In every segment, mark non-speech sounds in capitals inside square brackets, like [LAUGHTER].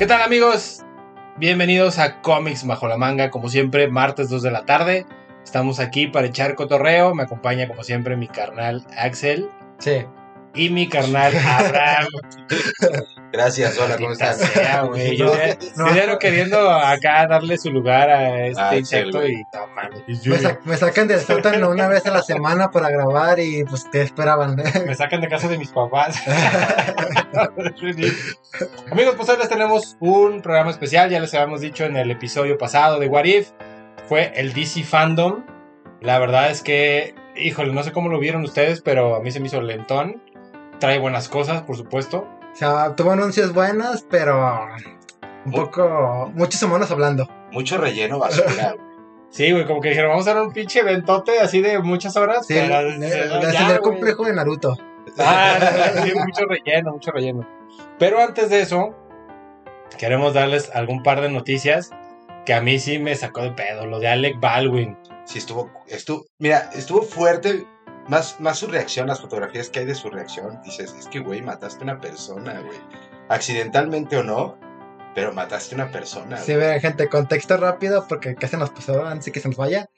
¿Qué tal amigos? Bienvenidos a Comics Bajo la Manga, como siempre, martes 2 de la tarde. Estamos aquí para echar cotorreo. Me acompaña como siempre mi carnal Axel Sí. y mi carnal [LAUGHS] Abraham. [LAUGHS] Gracias, hola, ¿cómo estás? sea, güey. [LAUGHS] Yo No, ya- no. queriendo acá darle su lugar a este Ah, insecto y no mames. Me, sa- me sacan del sótano una vez a la semana para grabar y pues ¿qué esperaban? [LAUGHS] Me sacan de casa de mis papás. [LAUGHS] Amigos, pues hoy les tenemos un programa especial. Ya les habíamos dicho en el episodio pasado de What If. Fue el DC Fandom. La verdad es que, híjole, no sé cómo lo vieron ustedes, pero a mí se me hizo lentón. Trae buenas cosas, por supuesto. O sea, tuvo anuncios buenos, pero un poco, muchos humanos hablando. Mucho relleno basura. [LAUGHS] Sí, güey, como que dijeron, vamos a dar un pinche ventote así de muchas horas. Sí, ya, hacen el complejo de Naruto. Ah, sí, mucho relleno, mucho relleno. Pero antes de eso, queremos darles algún par de noticias que a mí sí me sacó de pedo. Lo de Alec Baldwin. Sí, estuvo, estuvo, mira, estuvo fuerte. Más, más su reacción, las fotografías que hay de su reacción. Dices, es que, güey, mataste a una persona, güey. Accidentalmente o no, pero mataste a una persona. Sí, güey. gente, contexto rápido porque casi nos pasó antes de que se nos vaya.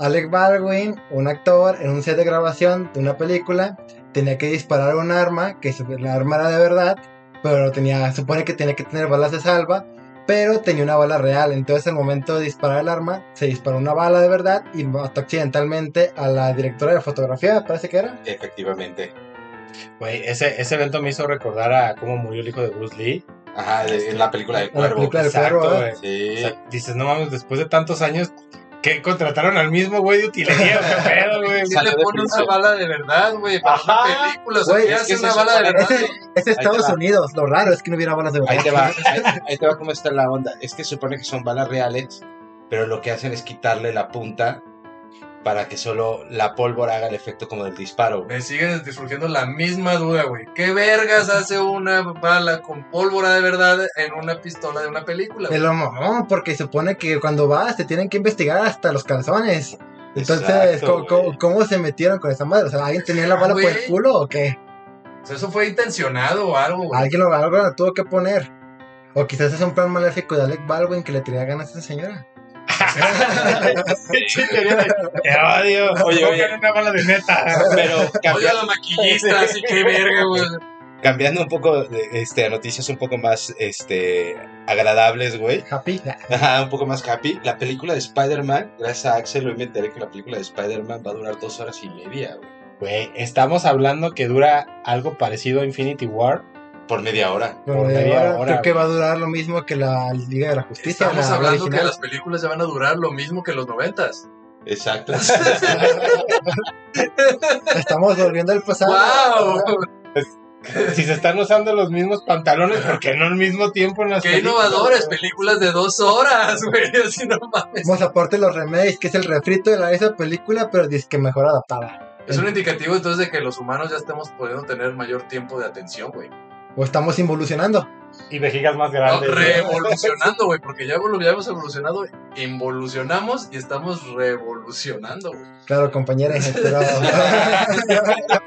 Alec Baldwin, un actor en un set de grabación de una película, tenía que disparar un arma, que la arma era de verdad, pero tenía, supone que tenía que tener balas de salva, pero tenía una bala real. Entonces, al momento de disparar el arma, se disparó una bala de verdad y mató accidentalmente a la directora de fotografía, me parece que era. Efectivamente. Güey, ese, ese evento me hizo recordar a cómo murió el hijo de Bruce Lee. Ajá, de- en la película del En la cuervo. película del Exacto, cuervo, güey. ¿eh? Sí. O sea, dices, no mames, después de tantos años, que contrataron al mismo güey de utilería? ¿Qué pedo, güey? Si le pone una bala de verdad, güey, para Ajá. una película. Güey, ¿qué es hace que una bala de verdad? Es Estados. Unidos, lo raro es que no hubiera balas de verdad. Ahí te va, [LAUGHS] ahí, ahí te va cómo está la onda. Es que supone que son balas reales, pero lo que hacen es quitarle la punta para que solo la pólvora haga el efecto como del disparo. Me sigue surgiendo la misma duda, güey. ¿Qué vergas hace una bala con pólvora de verdad en una pistola de una película? De güey? lo mamón, porque supone que cuando vas te tienen que investigar hasta los calzones. Entonces, Exacto, ¿cómo, cómo- güey. cómo se metieron con esa madre? O sea, ¿alguien tenía la bala por el culo o qué? O sea, eso fue intencionado o algo, güey. Alguien lo, algo lo tuvo que poner. O quizás es un plan maléfico de Alec Baldwin que le tenía ganas a esa señora. [LAUGHS] Te odio. Oye, oye. Una bala de neta. Pero Oye, a cambia- la maquillista, así que verga, güey. cambiando un poco de, este, a noticias un poco más este, agradables, güey. Happy. Ajá, un poco más happy. La película de Spider-Man, gracias a Axel, hoy me enteré que la película de Spider-Man va a durar dos horas y media, güey. Güey, estamos hablando que dura algo parecido a Infinity War. Por media hora. De media hora, creo que va a durar lo mismo que la Liga de la Justicia. Estamos la- la hablando que las películas ya van a durar lo mismo que los noventas. Exacto. [LAUGHS] Estamos volviendo al pasado. ¡Wow! Si se están usando los mismos pantalones, ¿por qué no al mismo tiempo en las ¡Qué películas? innovadores! Películas de dos horas, [LAUGHS] güey. Así no mames. Vamos aparte los remakes, que es el refrito de la, esa película, pero dice que mejor adaptada. Es un indicativo entonces de que los humanos ya estemos pudiendo tener mayor tiempo de atención, güey. O estamos involucionando. Y vejigas más grandes. revolucionando, güey, porque ya, evolu- ya hemos evolucionado, involucionamos y estamos revolucionando, güey. Claro, compañera, pero... [LAUGHS]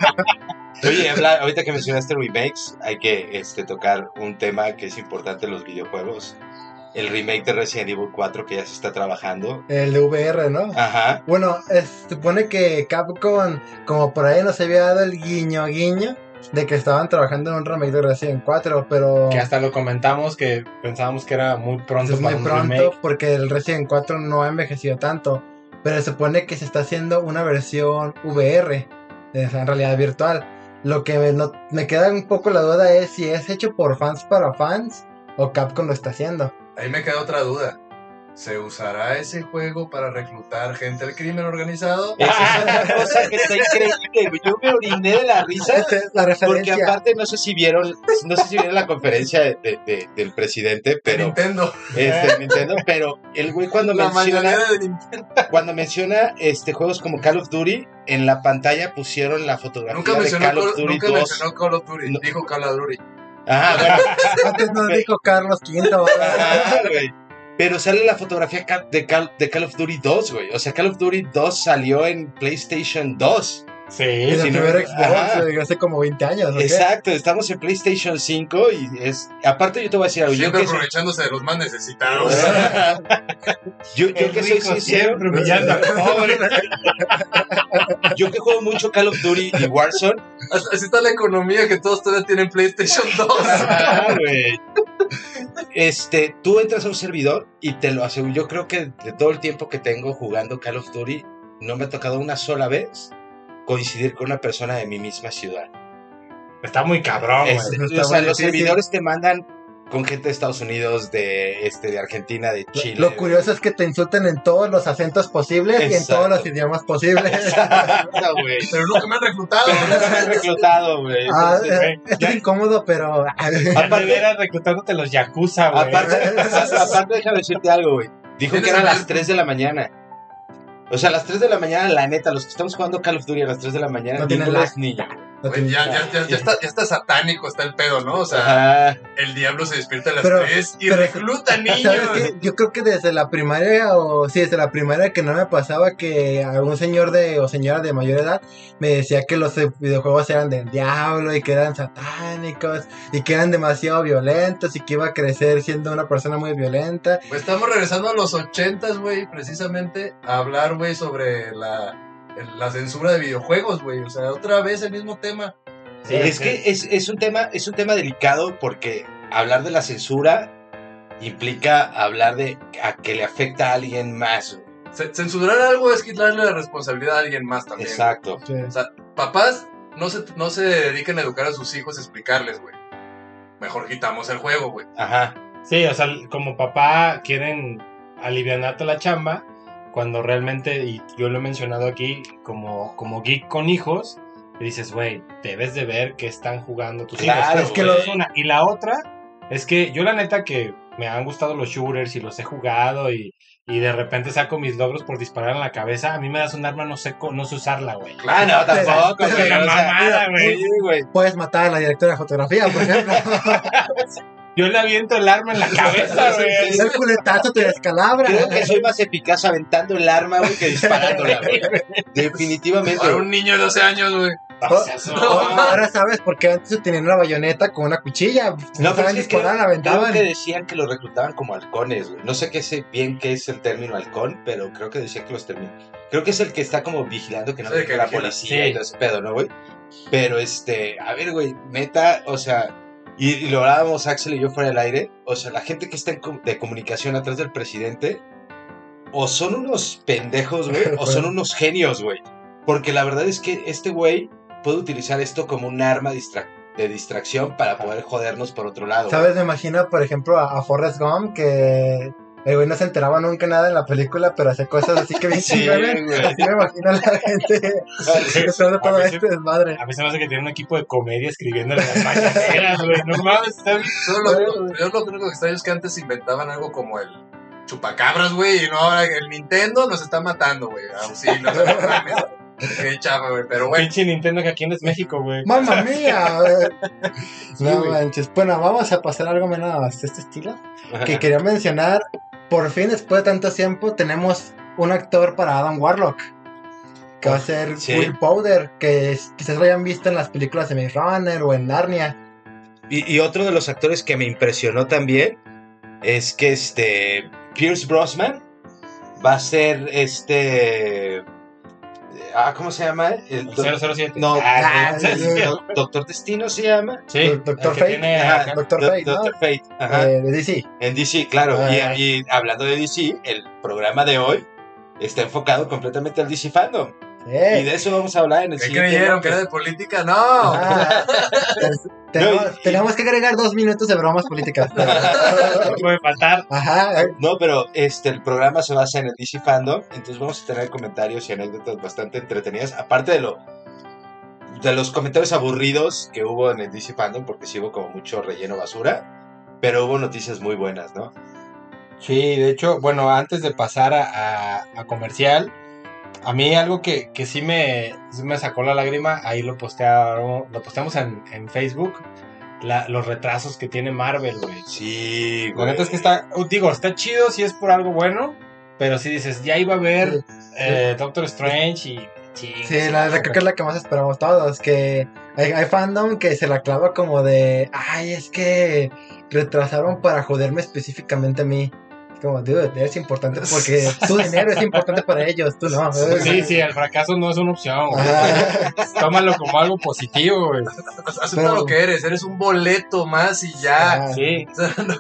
Oye, habla- ahorita que mencionaste remakes, hay que este, tocar un tema que es importante en los videojuegos. El remake de Resident Evil 4 que ya se está trabajando. el de VR, ¿no? Ajá. Bueno, es- supone que Capcom, como por ahí nos había dado el guiño guiño de que estaban trabajando en un remake de Resident 4, pero Que hasta lo comentamos que pensábamos que era muy pronto es muy un pronto remake. porque el Resident 4 no ha envejecido tanto. Pero se supone que se está haciendo una versión VR, en realidad virtual. Lo que me, no- me queda un poco la duda es si es hecho por fans para fans o Capcom lo está haciendo. Ahí me queda otra duda. ¿Se usará ese juego para reclutar gente del crimen organizado? Esa es otra cosa que está increíble. Yo me oriné de la risa. La Porque referencia. aparte no sé si vieron, no sé si vieron la conferencia de- de- de- del presidente, pero Nintendo. este Nintendo, pero el güey cuando La menciona, cuando menciona este juegos como Call of Duty, en la pantalla pusieron la fotografía Nunca de mencionó, Call of Duty nunca 2. mencionó Call of Duty. No. Dijo Call of Duty. Ajá, bueno, Antes nos dijo Carlos Quinto. ajá, güey. Pero sale la fotografía de Call, de Call of Duty 2, güey. O sea, Call of Duty 2 salió en PlayStation 2. Sí, Y el sí, no, primer Xbox hace como 20 años. ¿o qué? Exacto, estamos en PlayStation 5 y es... Aparte yo te voy a decir algo, yo Siempre soy, aprovechándose de los más necesitados. [LAUGHS] yo, que soy sincero, pobre. yo que juego mucho Call of Duty y Warzone, Así está la economía que todos todavía tienen PlayStation 2. [LAUGHS] Ajá, güey. Este, tú entras a un servidor y te lo aseguro. Yo creo que de todo el tiempo que tengo jugando Call of Duty, no me ha tocado una sola vez coincidir con una persona de mi misma ciudad. Está muy cabrón, güey. Es- Está o sea, muy los servidores te mandan con gente de Estados Unidos, de, este, de Argentina, de Chile. Lo curioso es que te insultan en todos los acentos posibles y en todos los idiomas posibles. Exacto. [LAUGHS] Pero nunca me han reclutado. Pero nunca me han reclutado, güey. Ah, eh, es incómodo, pero. [LAUGHS] Aparte- te hubieras reclutándote los Yakuza, güey. Aparte, [LAUGHS] aparte, déjame decirte algo, güey. Dijo que ¿Tienes eran las 3 de la mañana. O sea, a las 3 de la mañana, la neta, los que estamos jugando Call of Duty a las 3 de la mañana, No tienen ninguno lag. Güey, ya, ya, ya, ya está, ya está satánico, está el pedo, ¿no? O sea, Ajá. el diablo se despierta a las Pero- 3 y pero- recluta [LAUGHS] niños. Yo creo que desde la primaria, o sí, desde la primaria que no me pasaba que algún señor de o señora de mayor edad me decía que los videojuegos eran del diablo y que eran satánicos y que eran demasiado violentos y que iba a crecer siendo una persona muy violenta. Pues estamos regresando a los ochentas, güey, precisamente a hablar, güey, sobre la, la censura de videojuegos, güey. O sea, otra vez el mismo tema. Sí, es que es, es un tema, es un tema delicado porque hablar de la censura implica hablar de a que le afecta a alguien más. Censurar algo es quitarle la responsabilidad a alguien más también. Exacto. Sí. O sea, papás no se, no se dediquen a educar a sus hijos, a explicarles, güey. Mejor quitamos el juego, güey. Ajá. Sí, o sea, como papá quieren alivianarte la chamba, cuando realmente, y yo lo he mencionado aquí, como, como geek con hijos, dices, güey, debes de ver que están jugando tus Claro, hijos. es que lo- una. Y la otra, es que yo la neta que me han gustado los shooters y los he jugado y, y de repente saco mis logros por disparar en la cabeza, a mí me das un arma, no sé, no sé usarla, güey. Ah, no, tampoco, [LAUGHS] Pero- güey. pero o sea, mamada, güey. Puedes matar a la directora de fotografía, por ejemplo. [LAUGHS] Yo le aviento el arma en la cabeza, [LAUGHS] güey. Y el culetazo te descalabra. Creo que soy más eficaz aventando el arma, güey, que disparándola, güey. [LAUGHS] Definitivamente. Para un niño de 12 años, güey. Oh, ahora sabes por qué antes se tenían una bayoneta con una cuchilla. No, No pero es que disparar, la creo aventaban. que decían que los reclutaban como halcones, güey. No sé qué sé bien qué es el término halcón, pero creo que decían que los terminan. Creo que es el que está como vigilando que no Sí, venga que la vigila. policía Sí. y todo ese pedo, ¿no, güey? Pero este, a ver, güey, neta, o sea, y, y lo hablábamos Axel y yo fuera del aire, o sea, la gente que está en com- de comunicación atrás del presidente, o son unos pendejos, güey, [LAUGHS] o son unos genios, güey. Porque la verdad es que este güey puede utilizar esto como un arma de distracción para poder jodernos por otro lado. ¿Sabes? Me imagino, por ejemplo, a, a Forrest Gump que el güey no se enteraba nunca nada en la película, pero hace cosas así que bien Sí, chingones. güey. Así me imagino a la gente que [LAUGHS] todo, todo A mí sí- este desmadre. A mí se me hace que tiene un equipo de comedia escribiendo las mañaneras, güey. No mames, está bien. Yo lo único que extraño es que antes inventaban algo como el chupacabras, güey, y no ahora el Nintendo nos está matando, güey. Auxilio, no mames. Qué chafa, güey. Pero bueno, Pinche Nintendo que aquí no es México, güey. ¡Mamma mía! [LAUGHS] Sí, no güey. manches. Bueno, vamos a pasar algo menos de este estilo. Ajá. Que quería mencionar, por fin, después de tanto tiempo, tenemos un actor para Adam Warlock. Que va a ser Sí. Will Powder, que es- quizás lo hayan visto en las películas de Maze Runner o en Narnia. Y, y otro de los actores que me impresionó también es que este Pierce Brosnan va a ser este ah cómo se llama el do- 007. no Ah, sí, el sí. do- Doctor Destino se llama Sí, Doctor el Fate. tiene Ajá, Doctor Do- Fate, ¿no? Doctor Fate ajá, Eh, de DC. en DC claro y- Ah. y, hablando de DC el programa de hoy está enfocado completamente al DC fandom y Eh, de eso vamos a hablar en el ¿qué siguiente creyeron? ¿Que era de política? No. ah, tenemos, No, y- tenemos que agregar dos minutos de bromas políticas. No puede faltar. Ajá, eh, No, pero este el programa se basa en el DC Fandom, entonces vamos a tener comentarios y anécdotas bastante entretenidas, aparte de lo de los comentarios aburridos que hubo en el DC Fandom, porque sí hubo como mucho relleno basura, pero hubo noticias muy buenas, ¿no? Sí, de hecho, bueno, antes de pasar a, a- a comercial, a mí algo que, que sí, me, sí me sacó la lágrima, ahí lo postearon, lo posteamos en, en Facebook, la- los retrasos que tiene Marvel, güey. Sí, La neta es que está, uh, digo, está chido si es por algo bueno, pero si dices, ya iba a ver Sí. eh, Doctor Strange y Sí, Sí, la, la- creo que es la que más esperamos todos. Que hay, hay fandom que se la clava como de. Ay, es que retrasaron para joderme específicamente a mí. Es como, dude, es importante [LAUGHS] porque tu dinero es importante para ellos, tú no. Sí, sí, el fracaso no es una opción. [LAUGHS] Tómalo como algo positivo, güey. Acepta Pero- lo que eres, eres un boleto más y ya. Ajá. Sí.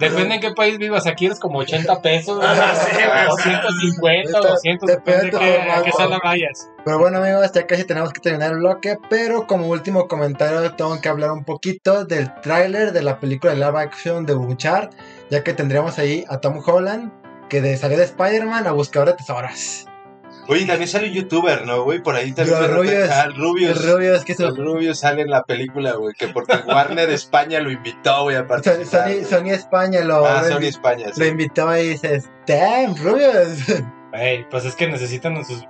Depende en qué país vivas. Aquí eres como 80 pesos. Ah, sí, güey. o 150, 200, Depende depende de qué, sala vayas. Pero bueno, amigos, ya casi tenemos que terminar el bloque. Pero como último comentario, tengo que hablar un poquito del tráiler de la película de live action de Buchar. Ya que tendríamos ahí a Tom Holland, que de, salió de Spider-Man a buscador de tesoros. Oye, también sale un youtuber, ¿no, güey? Por ahí también. Los de repente- Rubius. Ah, el Rubius. El rubio es que eso. El Rubius sale en la película, güey. Que porque [LAUGHS] Warner España lo invitó, güey, a Sony, participar. Sony, güey. Sony España lo, Ah, lo Sony España, lo invitó y dices, damn, Rubius. Ey, pues es que necesitan a sus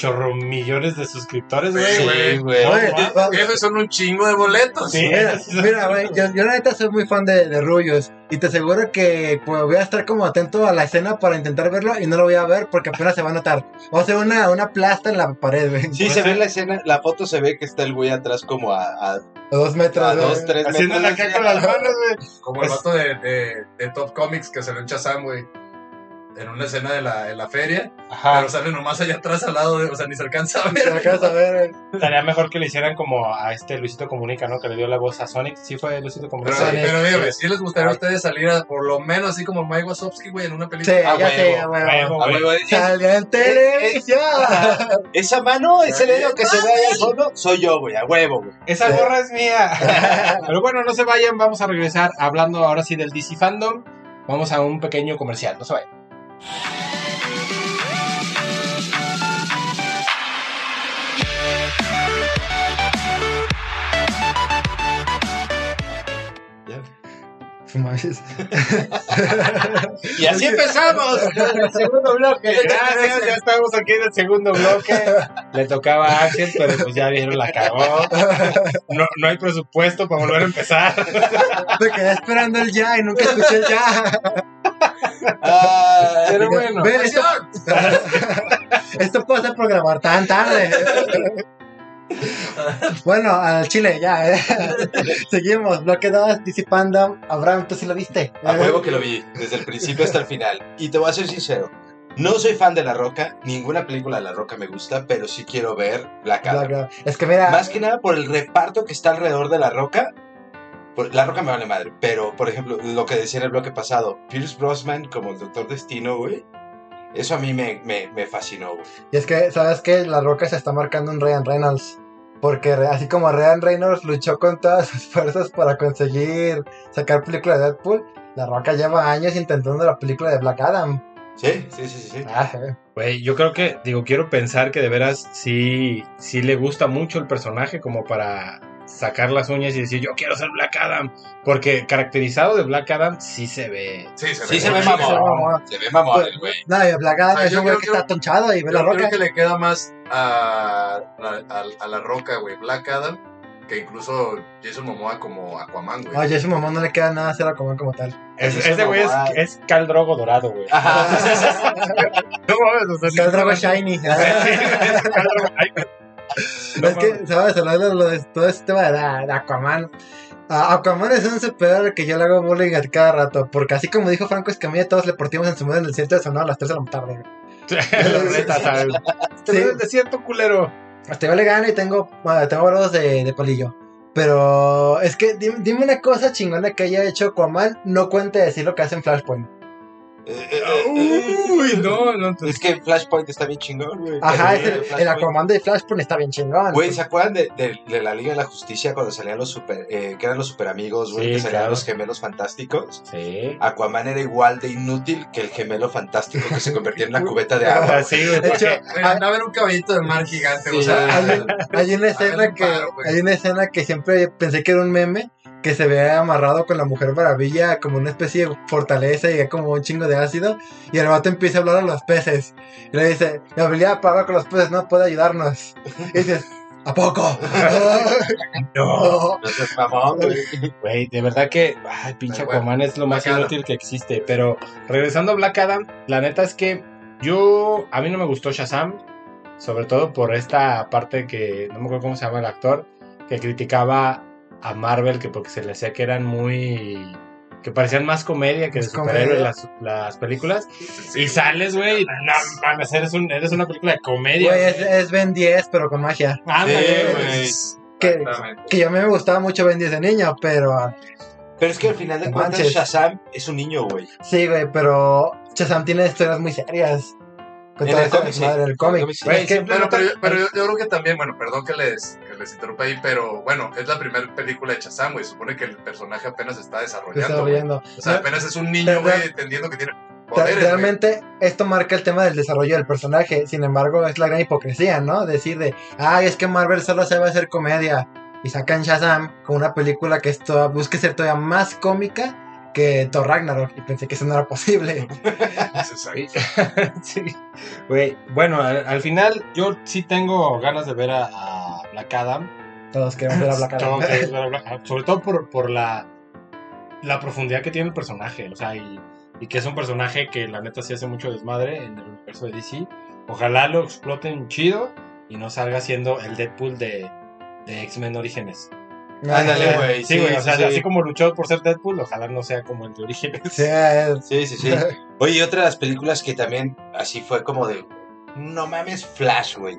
chorro millones de suscriptores, güey. Sí, güey. No, Esos son un chingo de boletos. Sí. Mira, mira, güey, yo, yo la neta soy muy fan de, de Rubius y te aseguro que pues, voy a estar como atento a la escena para intentar verlo y no lo voy a ver porque apenas se va a notar. Va a ser una, una plasta en la pared, güey. Sí, se ve la escena, la foto se ve que está el güey atrás como a, a, A dos metros. a dos, tres Haciendo la metros. caca con las manos, güey. Como el vato de, de, de Top Comics que se lo echa Sam, güey. En una escena de la, en la feria. Ajá. Pero sale nomás allá atrás al lado, de, o sea, ni se alcanza a Se ver. acabas de ver. güey. Estaría mejor que le hicieran como a este Luisito Comunica, ¿no? Que le dio la voz a Sonic. Sí fue Luisito Pero, Comunica. Sonic. pero dígame, ¿sí les gustaría a ustedes salir a, por lo menos así como Mike Wazowski, güey, en una Sí, película? ya A sé, huevo, a huevo. huevo. A huevo, es- Salió en televisión. [LAUGHS] Esa mano, ese dedo que se ve ahí al fondo, soy yo, güey, a huevo, güey. Esa gorra es mía. [LAUGHS] Pero bueno, no se vayan, vamos a regresar hablando ahora sí del DC Fandom. Vamos a un pequeño comercial, no se vayan. [LAUGHS] Y así empezamos. [LAUGHS] El segundo bloque. Gracias, ya estamos aquí en el segundo bloque. Le tocaba a Axel, pero pues ya vieron, la cagó. No, no hay presupuesto para volver a empezar. Me quedé esperando el ya y nunca escuché el ya. [LAUGHS] Ah, Pero bueno. Esto, [LAUGHS] esto puede ser programar tan tarde. Bueno, al chile, ya, eh. [LAUGHS] Seguimos, bloque 2, DC Panda. Abraham, ¿tú sí lo viste? A huevo que lo vi, desde el principio hasta el final. Y te voy a ser sincero. No soy fan de La Roca, ninguna película de La Roca me gusta, pero sí quiero ver Black Adam. Es que mira, Más que nada por el reparto que está alrededor de La Roca. La Roca me vale madre, pero por ejemplo, lo que decía en el bloque pasado, Pierce Brosnan como el Doctor Destino, güey. Eso a mí me, me, me fascinó, güey. y es que, ¿sabes qué? La Roca se está marcando un Ryan Reynolds. Porque así como Ryan Reynolds luchó con todas sus fuerzas para conseguir sacar película de Deadpool, La Roca lleva años intentando la película de Black Adam. Sí, sí, sí, sí. sí. Ah, eh. Güey, yo creo que, digo, quiero pensar que de veras sí, sí le gusta mucho el personaje como para sacar las uñas y decir yo quiero ser Black Adam. Porque caracterizado de Black Adam sí se ve. Sí, se ve, Sí se ve Sí, se ve mamón. Se ve mamón el güey. No, Black Adam O sea, es un güey que que- está tonchado y ve La Roca. creo que le queda más a, la- a, a la roca, güey, Black Adam, que incluso Jason Momoa como Aquaman, güey. Oye, a su mamá no le queda nada hacer a comer como tal. Es- Ese ese güey es, es Cal Drogo dorado, güey. Ajá. [LAUGHS] No mames, o sea, [LAUGHS] Es que el Drogo Shiny. No es que, ¿sabes? Hablando lo de todo este tema de, de Aquaman. a- Aquaman es un superhéroe que yo le hago bullying a cada rato. Porque así como dijo Franco Escamilla, todos le partimos en su modo en el desierto de Sonora a las 3 de la tarde. [LAUGHS] La neta, ¿sabes? [LAUGHS] Sí. el desierto, culero. Hasta yo le gano y tengo, bueno, tengo brazos de, de palillo. Pero es que dime, dime una cosa chingona que haya hecho Aquaman. No cuente decir lo que hace en Flashpoint. Eh, eh, eh, Uy, no, no. Es que Flashpoint está bien chingón, güey. Ajá, el. Aquaman de Flashpoint está bien chingón. Güey, ¿se acuerdan de, de- de la Liga de la Justicia cuando salían los super, eh, que eran los super amigos, güey, Sí, que salían claro. los gemelos fantásticos? Sí. Aquaman era igual de inútil que el gemelo fantástico que se convertía en una cubeta de agua. [LAUGHS] Sí, güey. De hecho, andaba en un caballito de mar gigante, o sea. hay, hay una escena ver, que paro, hay una escena que siempre pensé que era un meme que se ve amarrado con la mujer maravilla como una especie de fortaleza y como un chingo de ácido y el vato empieza a hablar a los peces y le dice mi habilidad para hablar con los peces no puede ayudarnos y dices ¿a poco? [LAUGHS] No. [LAUGHS] No seas mamón, güey. Güey, de verdad que ay, pinche bueno, Aquaman es lo más Black Adam. inútil que existe. Pero regresando a Black Adam, la neta es que yo. A mí no me gustó Shazam. Sobre todo por esta parte que, no me acuerdo cómo se llama el actor, que criticaba a Marvel que porque se le hacía que eran muy... que parecían más comedia que de superhéroes las, las películas. Sí, y sales, güey, y no mames, eres, un, eres una película de comedia. Güey, es, es Ben 10, pero con magia. Ándale, Sí, güey. Que, que a mí me gustaba mucho Ben 10 de niño, pero ah, Pero es que al final de cuentas. Shazam es un niño, güey. sí, güey, pero Shazam tiene historias muy serias. Con En toda el cómic. En el cómic, pero, yo- pero yo, yo creo que también, bueno, perdón que les, les interrumpa ahí, pero bueno, es la primera película de Shazam, güey. Supone que el personaje apenas se está desarrollando. O sea, apenas es un niño, güey, entendiendo que tiene Re- poderes. Realmente esto marca el tema del desarrollo del personaje, sin embargo es la gran hipocresía, ¿no? Decir de, ay, es que Marvel solo sabe hacer comedia y sacan Shazam con una película que esto busque ser todavía más cómica que Thor Ragnarok y pensé que eso no era posible. [LAUGHS] [LAUGHS] Sí, güey. Bueno, al, al final yo sí tengo ganas de ver a, a Black Adam. Todos queremos ver a Black Adam. que ver a Black [LAUGHS] Adam, Sobre todo por, por la, la profundidad que tiene el personaje. O sea, y, y que es un personaje que la neta sí hace mucho desmadre en el universo de DC. Ojalá lo exploten chido y no salga siendo el Deadpool de, de X-Men Orígenes. Ándale, güey. Sí, güey, o sea, sí. así como luchó por ser Deadpool, ojalá no sea como el de Orígenes. Sí, Sí, sí. [LAUGHS] Oye, y otra de las películas que también así fue como de. No mames, Flash, güey.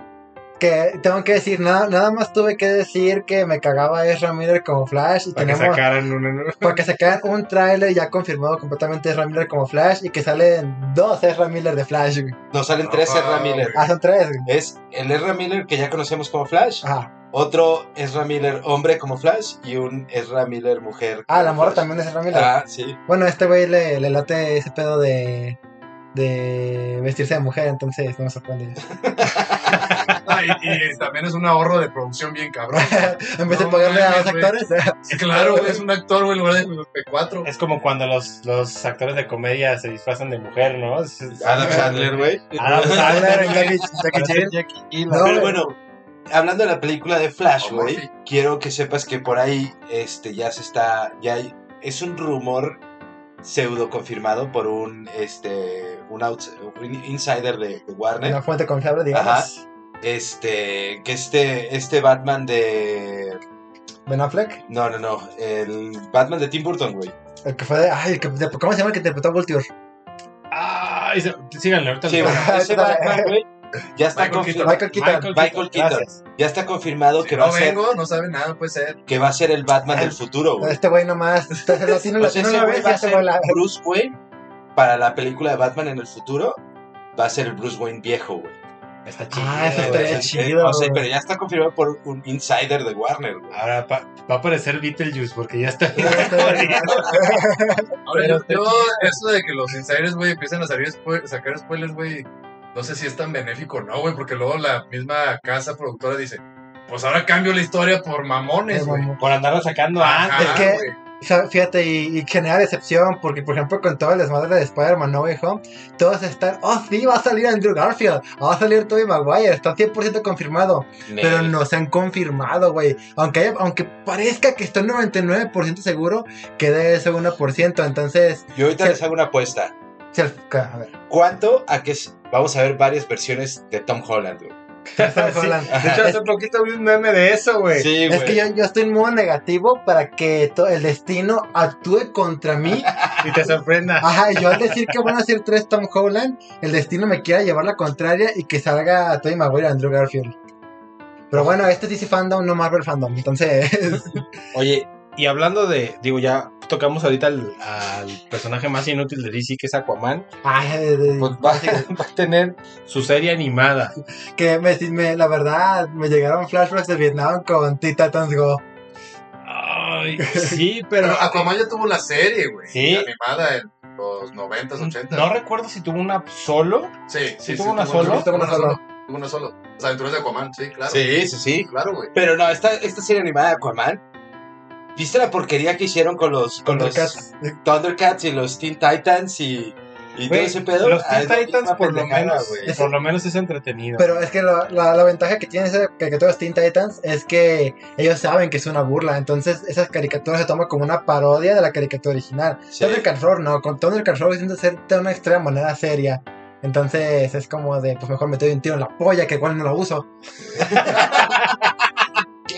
Que tengo que decir, nada, nada más tuve que decir que me cagaba Ezra Miller como Flash y Para que tenemos... sacaran una... Para que sacaran un tráiler ya confirmado completamente Ezra Miller como Flash y que salen dos Ezra Miller de Flash. güey. Nos salen tres Ah, Ezra Miller. Ah, son tres. güey. Es el Ezra Miller que ya conocemos como Flash, Ajá. otro Ezra Miller hombre como Flash y un Ezra Miller mujer. Ah, la morra Flash. también es Ezra Miller. Ah, sí. Bueno, a este güey le, le late ese pedo de, de vestirse de mujer, entonces no me sorprende. [LAUGHS] Ah, y, y también es un ahorro de producción bien cabrón. [LAUGHS] en vez de No pagarle a los actores, Sí, claro, es un actor, güey, en lugar de, cuatro. Es como cuando los, los actores de comedia se disfrazan de mujer, ¿no? Adam Sandler, güey. Adam Sandler. Jackie- Jackie. No, Pero bueno, hablando de la película de Flash, O güey, quiero que sepas que por ahí este ya se está ya hay, es un rumor pseudo confirmado por un este un, outs- un insider de, de Warner. una fuente confiable, digamos. Ajá. Este que este este Batman de Ben Affleck, no, no, no, el Batman de Tim Burton, güey. el que fue de. Ay, el que, de- ¿cómo se llama el que interpretó a Vulture? Se- síganle, ahorita Sí, bueno, ese. Batman, güey, ya está Michael confirmado, Michael Keaton. Michael Keaton. ya está confirmado Si que va no a ser vengo, no sabe nada, puede ser. que va a ser el Batman del [LAUGHS] futuro, güey. Este güey nomás. Este latino, O sea, latino ese una güey vez va y a este ser güey la. Bruce Wayne para la película de Batman en el futuro. Va a ser el Bruce Wayne viejo, güey. Está chido. Ah, eso estaría chido, o sea, pero ya está confirmado por un insider de Warner, güey. Ahora pa- va a aparecer Beetlejuice porque ya está. [LAUGHS] [LAUGHS] Ahora, Pero yo, yo, eso de que los insiders, güey, empiecen a salir spo- sacar spoilers, güey, no sé si es tan benéfico o no, güey, porque luego la misma casa productora dice, pues ahora cambio la historia por mamones, güey. Por andarlo sacando Ajá, antes. Es que- güey. O sea, fíjate, y, y genera decepción, porque por ejemplo con todo el desmadre de Spider-Man No Way Home, todos están, oh sí, va a salir Andrew Garfield, va a salir Tobey Maguire, está 100% confirmado, pero no se han confirmado, güey. Aunque, haya- aunque parezca que estoy 99% seguro, queda ese 1%, entonces, Yo ahorita les hago una apuesta. a ver, ¿Cuánto a que vamos a ver varias versiones de Tom Holland, güey? [LAUGHS] Sí. De hecho, hace poquito vi un meme de eso, güey. Sí, güey. Es que yo, yo estoy en modo negativo para que el destino actúe contra mí. [LAUGHS] Y te sorprenda. Ajá, y yo al decir que van a ser tres Tom Holland, el destino me quiera llevar la contraria y que salga Tobey Maguire y Andrew Garfield. Pero bueno, este es DC Fandom, no Marvel Fandom. Entonces, Oye, y hablando de, digo, ya tocamos ahorita al, al personaje más inútil de DC, que es Aquaman. ay, de- de- Pues va, [LAUGHS] va a tener su serie animada. que me, me- la verdad, me llegaron flashbacks de Vietnam con Titans Go. Ay, [LAUGHS] sí, pero. Pero Aquaman ya tuvo la serie, güey. Sí. Animada en los 90s, 80s. No recuerdo si tuvo una solo. Sí, sí, tuvo una solo? Tuvo una solo. Tuvo una solo. Las aventuras de Aquaman, sí, claro. Sí, sí, sí. Claro, güey. Pero no, esta, esta serie animada de Aquaman. ¿Viste la porquería que hicieron con los, con los Thundercats. Thundercats y los Teen Titans y, y todo Güey, ese pedo? Los Ah, Teen es Titans, por lo menos, güey. por lo menos es entretenido. Pero es que lo- la, la ventaja que tiene ese caricatura de Teen Titans es que ellos saben que es una burla. Entonces, esas caricaturas se toman como una parodia de la caricatura original. Sí. Thundercats Roar no, con Thundercats Roar intenta ser de una extrema manera seria. Entonces es como de, pues mejor me doy un tiro en la polla, que igual no lo uso. [LAUGHS]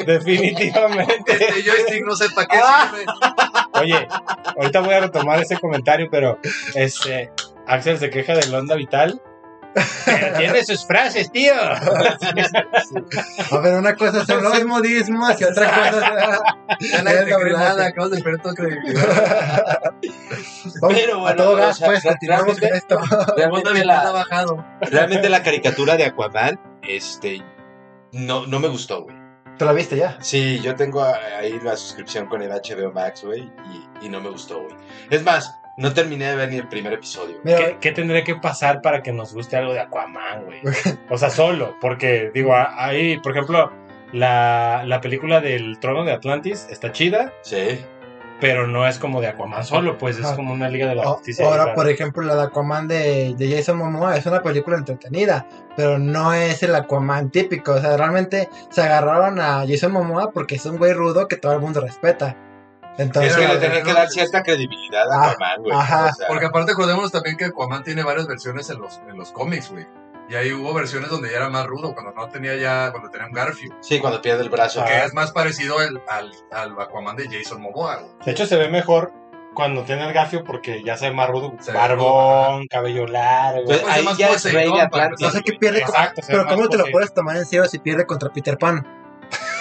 [LAUGHS] Definitivamente. Este joystick no sé para qué Ah. sirve. [LAUGHS] Oye, ahorita voy a retomar ese comentario, pero este Axel se queja del onda vital. Pero tiene sus frases, tío. A ver, una cosa son los modismos y otra cosa Es [LAUGHS] la verdad. nada, acabas de perder toda credibilidad. Pero a bueno, todo o gas, pues continuamos con esto. Realmente la, bajado. realmente la caricatura de Aquaman, este, no, no me gustó, güey. ¿Tú la viste ya? Sí, yo tengo ahí la suscripción con el HBO Max, güey, y, y no me gustó, güey. Es más, no terminé de ver ni el primer episodio. Mira, ¿Qué, qué tendría que pasar para que nos guste algo de Aquaman, güey? [LAUGHS] O sea, solo, porque digo, ahí, por ejemplo, la, la película del Trono de Atlantis está chida, Sí. Pero no es como de Aquaman solo, pues es Ah. como una Liga de la o- Justicia. ahora, por ejemplo, la de Aquaman de, de Jason Momoa es una película entretenida, pero no es el Aquaman típico. O sea, realmente se agarraron a Jason Momoa porque es un güey rudo que todo el mundo respeta. Entonces, Es que le tenía que dar cierta credibilidad a Ah, Aquaman, güey. ajá. O sea, Porque aparte acordémonos también que Aquaman tiene varias versiones en los, en los cómics, güey. Y ahí hubo versiones donde ya era más rudo, cuando no tenía ya, cuando tenía un Garfield. sí, cuando pierde el brazo. Ah. Que es más parecido al, al, al Aquaman de Jason Momoa. De hecho, se ve mejor cuando tiene el gafio porque ya se ve más rudo, Se ve barbón, cabello largo. Entonces, Pues, ahí más ya es rey de para Atlantis. o sea, que pierde. Exacto, pero ¿cómo te lo puedes tomar en serio si pierde contra Peter Pan?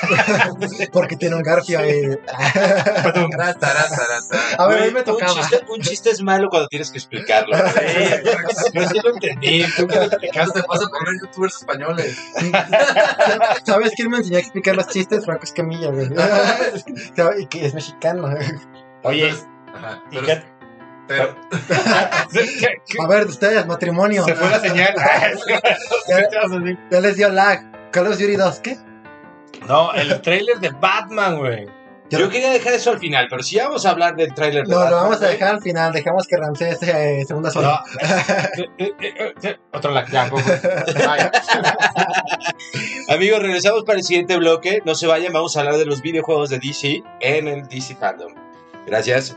[LAUGHS] porque tiene un Garfio [LAUGHS] tará. A ver, hoy me un tocaba. chiste, un chiste es malo cuando tienes que explicarlo. Yo sí lo entendí. ¿Tú qué lo explicaste? ¿Qué te pasa por ver youtubers españoles? [LAUGHS] ¿Sabes quién me enseñó a explicar los chistes? Franco Escamilla, güey. y que es mexicano. Oye, Entonces, ajá, ¿y pero, qué? pero- A ver, ustedes, matrimonio. Se fue la señal. ¿Qué te vas a decir? Ya les dio lag. Call of Duty 2, ¿qué? No, el trailer de Batman, güey. Yo quería dejar eso al final, pero si vamos a hablar del tráiler de No, lo vamos a dejar al final. Dejamos que Ramsey se segunda No. sola. [LAUGHS] Eh, eh, eh, eh, Otro. Vaya. [LAUGHS] Amigos, regresamos para el siguiente bloque. No se vayan, vamos a hablar de los videojuegos de DC en el DC Fandom. Gracias.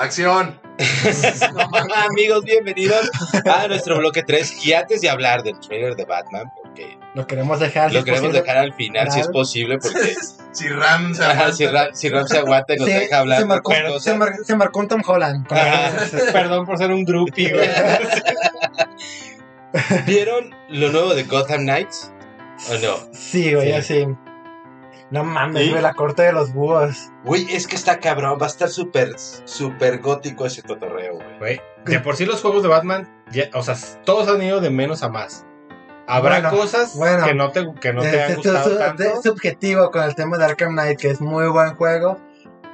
¡Acción! [LAUGHS] Amigos, bienvenidos a nuestro bloque 3. Y antes de hablar del trailer de Batman, porque Lo queremos dejar. lo queremos posible. dejar al final si es posible, porque [LAUGHS] Si Ram se aguanta. si, Ram, si Ram se aguanta y nos Sí, deja hablar se, marcó, otras se, cosas. mar- se marcó un Tom Holland. Perdón por ser un groupie, güey. [LAUGHS] ¿Vieron lo nuevo de Gotham Knights? ¿O no? Sí, güey, Sí. así. No mames, güey, la corte de los búhos. Güey, es que está cabrón, va a estar súper, súper gótico ese cotorreo, güey. Güey, De por sí los juegos de Batman, ya- o sea, todos han ido de menos a más. Habrá Bueno, cosas bueno. que no te, que no te Es- han gustado tanto. es subjetivo con el tema de Arkham Knight, que es muy buen juego,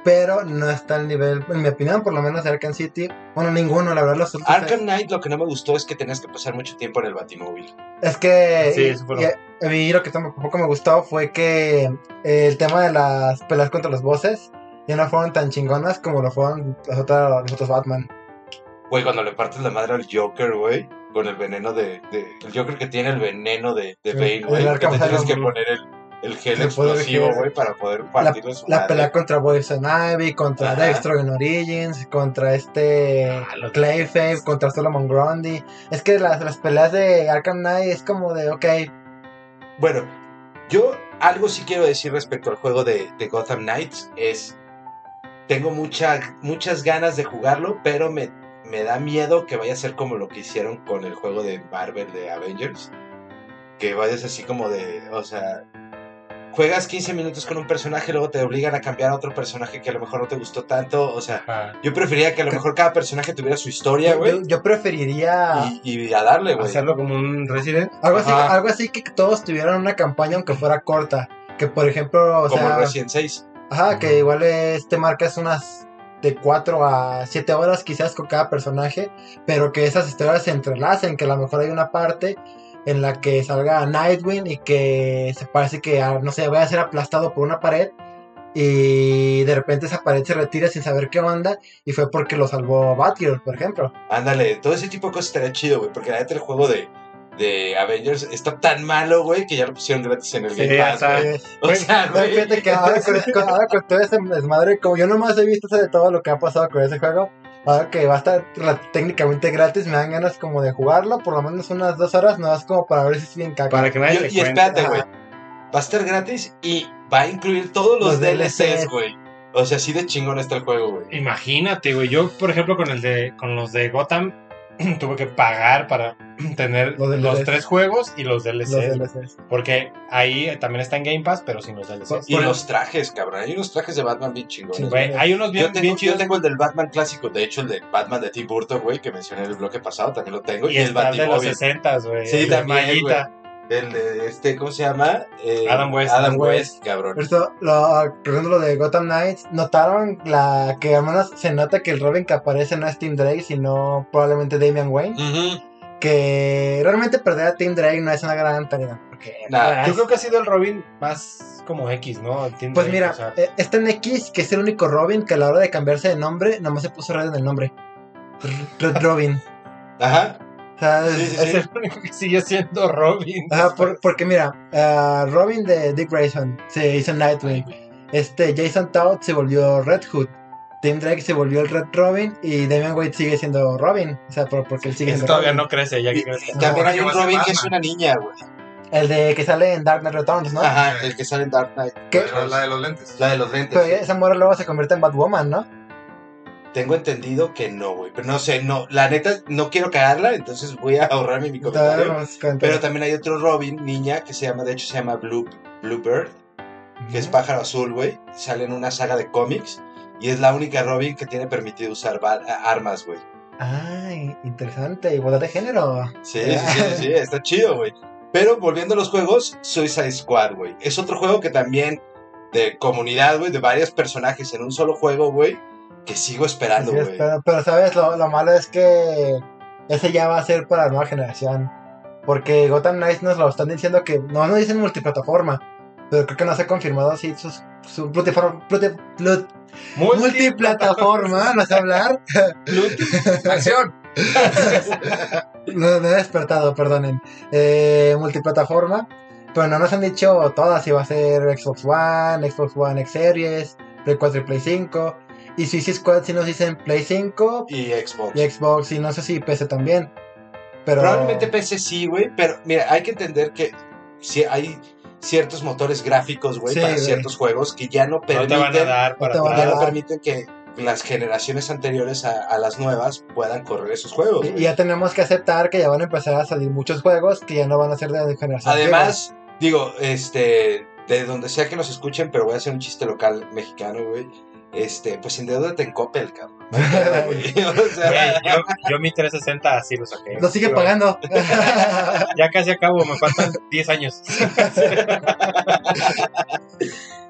pero no está al nivel, en mi opinión, por lo menos de Arkham City. Bueno, ninguno, la verdad. Los otros- Arkham Knight lo que no me gustó es que tenías que pasar mucho tiempo en el Batimóvil. Es que Sí, eso fue lo- y lo que tampoco me gustó fue que eh, el tema de las peleas contra los bosses ya no fueron tan chingonas como lo fueron los otros, los otros Batman. Güey, cuando le partes la madre al Joker, güey, con el veneno de, de- El Joker que tiene el veneno de, de El- Bane, güey. Que te tienes que poner el, el gel explosivo, güey, para poder partirle su La pelea contra Ivy, contra Ajá. Dexter en Origins, contra este Ah, Clayface, contra Solomon Grundy. Es que las, las peleas de Arkham Knight es como de, ok, Bueno, yo algo sí quiero decir respecto al juego de, de Gotham Knights es tengo mucha, muchas ganas de jugarlo, pero me, me da miedo que vaya a ser como lo que hicieron con el juego de Marvel de Avengers. Que vayas así como de, o sea, juegas 15 minutos con un personaje, luego te obligan a cambiar a otro personaje que a lo mejor no te gustó tanto. O sea, yo preferiría que a lo mejor cada personaje tuviera su historia, yo, güey. yo preferiría Y, y a darle, güey. Hacerlo como un Resident. algo así, algo así que todos tuvieran una campaña aunque fuera corta. Que por ejemplo, o Como sea, Resident 6. Ajá, que igual este marcas unas de 4 a 7 horas quizás con cada personaje, pero que esas historias se entrelacen, que a lo mejor hay una parte en la que salga Nightwing y que se parece que, ah, no sé, vaya a ser aplastado por una pared y de repente esa pared se retira sin saber qué onda y fue porque lo salvó Batgirl, por ejemplo. Ándale, todo ese tipo de cosas estaría chido, güey. Porque la neta el juego de, de Avengers está tan malo, güey, que ya lo pusieron gratis en el Sí, Game Pass, güey. O sea, güey. fíjate que ahora con, ahora con todo ese desmadre, como yo nomás he visto de todo lo que ha pasado con ese juego, ahora que va a estar técnicamente gratis, me dan ganas como de jugarlo, por lo menos unas dos horas, no es como para ver si es bien caca. Para que te y cuente. espérate, güey. Va a estar gratis y va a incluir todos los, Los DLCs, DLCs. güey. O sea, así de chingón está el juego, güey. Imagínate, güey. Yo, por ejemplo, con el de con los de Gotham [CLEARS THROAT] tuve que pagar para [CLEARS THROAT] tener Los tres juegos y los DLCs. Los DLCs. Porque ahí también está en Game Pass, pero sin los DLCs. Y los trajes, cabrón. Hay unos trajes de Batman bien chingones. Sí, güey. Güey, hay unos bien, Yo tengo, bien yo tengo el del Batman clásico, de hecho el de Batman de Tim Burton, güey, que mencioné en el bloque pasado, también lo tengo. Y, Y el el de los Batimóvil. 60, güey. Sí, también, Mallita. El de este, ¿cómo se llama? Eh, Adam West. Adam Adam West, cabrón. Esto, lo, recordando lo de Gotham Knights, ¿notaron la que al menos se nota que el Robin que aparece no es Tim Drake, sino probablemente Damian Wayne? Que realmente perder a Tim Drake no es una gran pérdida. Porque, Nah, Yo creo que ha sido el Robin más como X, ¿no? Tim Pues Drake, mira, o sea, eh, está en X, que es el único Robin que a la hora de cambiarse de nombre, nomás se puso Red en el nombre. [LAUGHS] Red Robin. Ajá. O sea, Sí, es- sí, es el único que sigue siendo Robin. ajá, por- porque mira, ah, Robin de Dick Grayson se hizo Nightwing. Este Jason Todd se volvió Red Hood. Tim Drake se volvió el Red Robin y Damian Wade sigue siendo Robin. O sea, por- porque él sigue siendo todavía Robin. no crece, ya que Y, crece. y también No, hay un Robin que es una niña, güey. El de que sale en Dark Knight Returns, ¿no? Ajá, el que sale en Dark Knight. Que- La, la de los lentes. La de los lentes. pero sí. esa morra luego se convierte en Batwoman, ¿no? Tengo entendido que no, güey. Pero no sé, no. La neta, no quiero cagarla, entonces voy a ahorrarme mi comentario. Pero también hay otro Robin, niña, que se llama, de hecho se llama Blue, Bluebird, que es pájaro azul, güey. Sale en una saga de cómics. Y es la única Robin que tiene permitido usar armas, güey. Ay, interesante. Igualdad de género. Sí, sí, sí, sí, sí, está chido, güey. Pero volviendo a los juegos, Suicide Squad, güey. Es otro juego que también, de comunidad, güey, de varios personajes en un solo juego, güey, que sigo esperando, Sí, güey. pero, pero, sabes, lo, lo malo es que ese ya va a ser para la nueva generación. Porque Gotham Knights nos lo están diciendo que no nos dicen multiplataforma. Pero creo que no se ha confirmado así sus, su plataforma, plati- plut- multiplataforma, no sé hablar. ¡Acción! [LAUGHS] No, no he despertado, perdonen. Eh, multiplataforma. Pero no nos han dicho todas si va a ser Xbox One, Xbox One X Series, Play 4 y Play 5. Y Suicide Squad si nos dicen Play 5 Y Xbox. y Xbox y no sé si PC también. Pero Probablemente PC sí, güey, pero mira, hay que entender que si hay ciertos motores gráficos, güey, Sí, para güey. ciertos juegos que ya no No te permiten, van a dar para te van a no dar. permiten que las generaciones anteriores a, a las nuevas puedan correr esos juegos. y- güey. ya tenemos que aceptar que ya van a empezar a salir muchos juegos que ya no van a ser de generación. Además, digo, este, de donde sea que nos escuchen, pero voy a hacer un chiste local mexicano, güey. Este, pues endeudate en Coppel, cabrón. [LAUGHS] [LAUGHS] O sea, yo, yo mi 360 sí lo saqué. Lo sigue Pero pagando. [LAUGHS] Ya casi acabo, me faltan 10 años.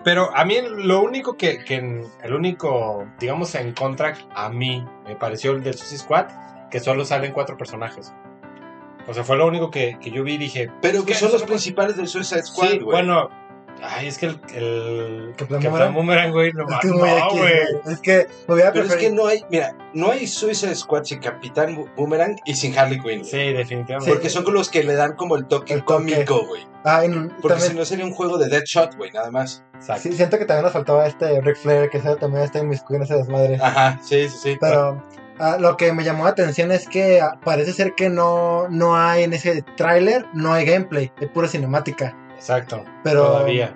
Pero a mí lo único que, que en- el único, digamos, en contra a mí me pareció el del Suicide Squad, que solo salen cuatro personajes. O sea, fue lo único que, que yo vi y dije, pero que son los principales del Suicide Squad, sí, güey. bueno, ay, es que el, el Capitán Capitán Boomerang. Boomerang, güey, no, Es que no, güey. Es que me hubiera Pero es que no hay, mira, no hay Suicide Squad sin Capitán Bo- Boomerang y sin Harley Quinn. Sí, definitivamente. Porque son con los que le dan como el toque El toque. cómico, güey. Ah, Porque también- si no sería un juego de Deadshot, güey, nada más. Exacto. sí, siento que también nos faltaba este Ric Flair, que ese también está inmiscuido en ese desmadre. Ajá, sí, sí, sí. Pero ah, lo que me llamó la atención es que ah, parece ser que no, no hay en ese tráiler, no hay gameplay, es pura cinemática. Exacto. Pero Todavía.